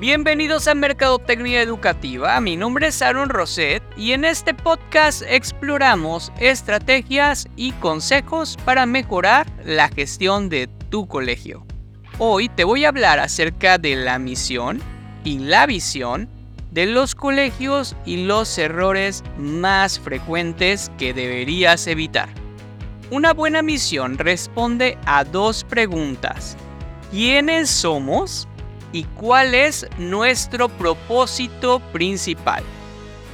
Bienvenidos a Mercadotecnia Educativa, mi nombre es Aaron Roset y en este podcast exploramos estrategias y consejos para mejorar la gestión de tu colegio. Hoy te voy a hablar acerca de la misión y la visión de los colegios y los errores más frecuentes que deberías evitar. Una buena misión responde a dos preguntas. ¿Quiénes somos? Y cuál es nuestro propósito principal.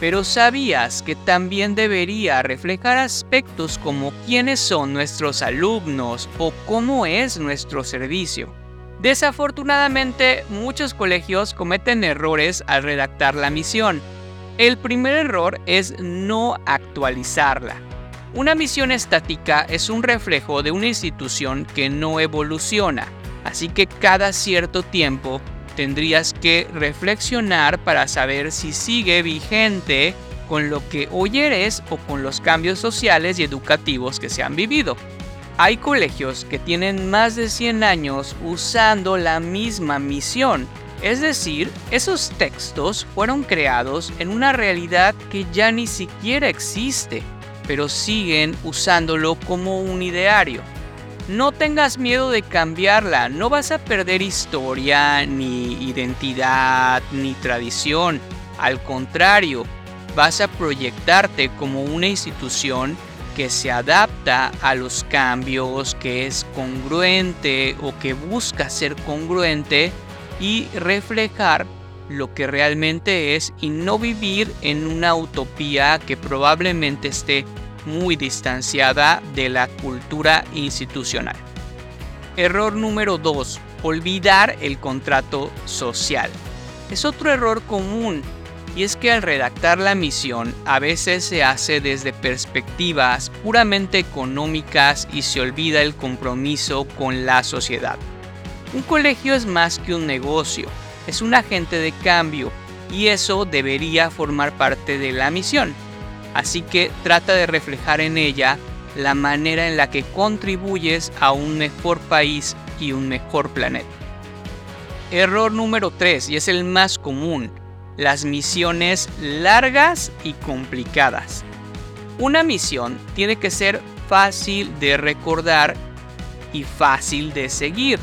Pero sabías que también debería reflejar aspectos como quiénes son nuestros alumnos o cómo es nuestro servicio. Desafortunadamente, muchos colegios cometen errores al redactar la misión. El primer error es no actualizarla. Una misión estática es un reflejo de una institución que no evoluciona Así que cada cierto tiempo tendrías que reflexionar para saber si sigue vigente con lo que hoy eres o con los cambios sociales y educativos que se han vivido. Hay colegios que tienen más de 100 años usando la misma misión, es decir, esos textos fueron creados en una realidad que ya ni siquiera existe, pero siguen usándolo como un ideario. No tengas miedo de cambiarla, no vas a perder historia, ni identidad, ni tradición. Al contrario, vas a proyectarte como una institución que se adapta a los cambios, que es congruente o que busca ser congruente y reflejar lo que realmente es y no vivir en una utopía que probablemente esté muy distanciada de la cultura institucional. Error número 2. Olvidar el contrato social. Es otro error común y es que al redactar la misión a veces se hace desde perspectivas puramente económicas y se olvida el compromiso con la sociedad. Un colegio es más que un negocio, es un agente de cambio y eso debería formar parte de la misión así que trata de reflejar en ella la manera en la que contribuyes a un mejor país y un mejor planeta. Error número 3, y es el más común, las misiones largas y complicadas. Una misión tiene que ser fácil de recordar y fácil de seguir.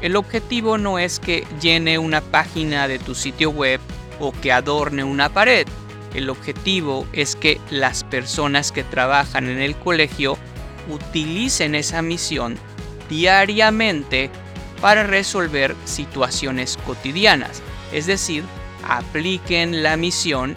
El objetivo no es que llene una página de tu sitio web o que adorne una pared. El objetivo es que las personas que trabajan en el colegio utilicen esa misión diariamente para resolver situaciones cotidianas, es decir, apliquen la misión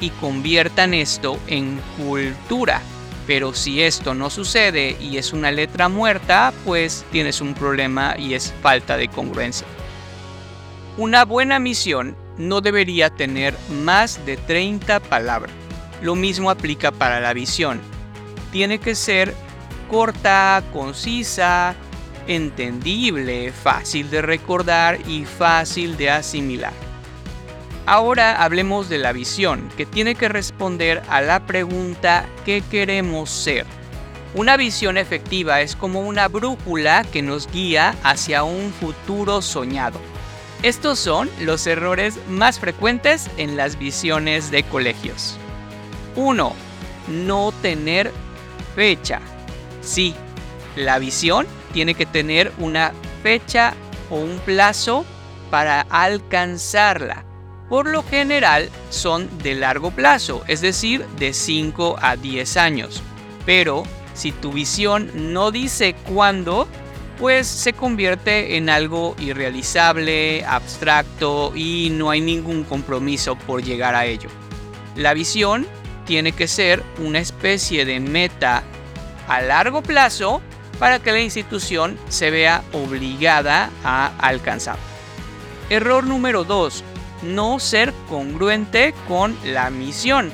y conviertan esto en cultura. Pero si esto no sucede y es una letra muerta, pues tienes un problema y es falta de congruencia. Una buena misión no debería tener más de 30 palabras. Lo mismo aplica para la visión. Tiene que ser corta, concisa, entendible, fácil de recordar y fácil de asimilar. Ahora hablemos de la visión, que tiene que responder a la pregunta ¿qué queremos ser? Una visión efectiva es como una brújula que nos guía hacia un futuro soñado. Estos son los errores más frecuentes en las visiones de colegios. 1. No tener fecha. Sí, la visión tiene que tener una fecha o un plazo para alcanzarla. Por lo general son de largo plazo, es decir, de 5 a 10 años. Pero si tu visión no dice cuándo, pues se convierte en algo irrealizable, abstracto y no hay ningún compromiso por llegar a ello. La visión tiene que ser una especie de meta a largo plazo para que la institución se vea obligada a alcanzar. Error número 2. No ser congruente con la misión.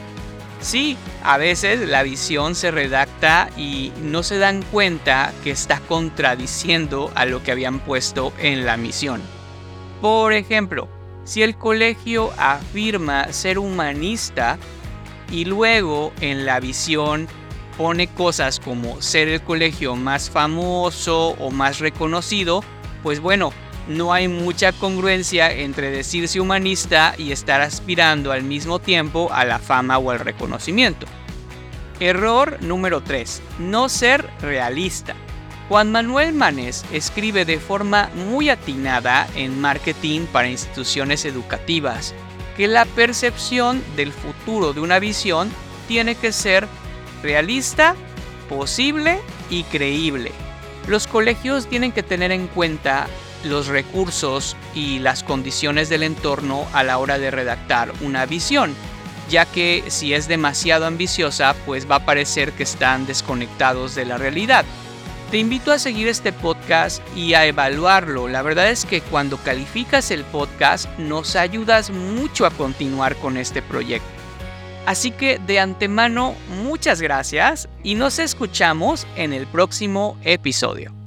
Sí, a veces la visión se redacta y no se dan cuenta que está contradiciendo a lo que habían puesto en la misión. Por ejemplo, si el colegio afirma ser humanista y luego en la visión pone cosas como ser el colegio más famoso o más reconocido, pues bueno, no hay mucha congruencia entre decirse humanista y estar aspirando al mismo tiempo a la fama o al reconocimiento. Error número 3. No ser realista. Juan Manuel Manes escribe de forma muy atinada en Marketing para instituciones educativas que la percepción del futuro de una visión tiene que ser realista, posible y creíble. Los colegios tienen que tener en cuenta los recursos y las condiciones del entorno a la hora de redactar una visión, ya que si es demasiado ambiciosa, pues va a parecer que están desconectados de la realidad. Te invito a seguir este podcast y a evaluarlo. La verdad es que cuando calificas el podcast nos ayudas mucho a continuar con este proyecto. Así que de antemano, muchas gracias y nos escuchamos en el próximo episodio.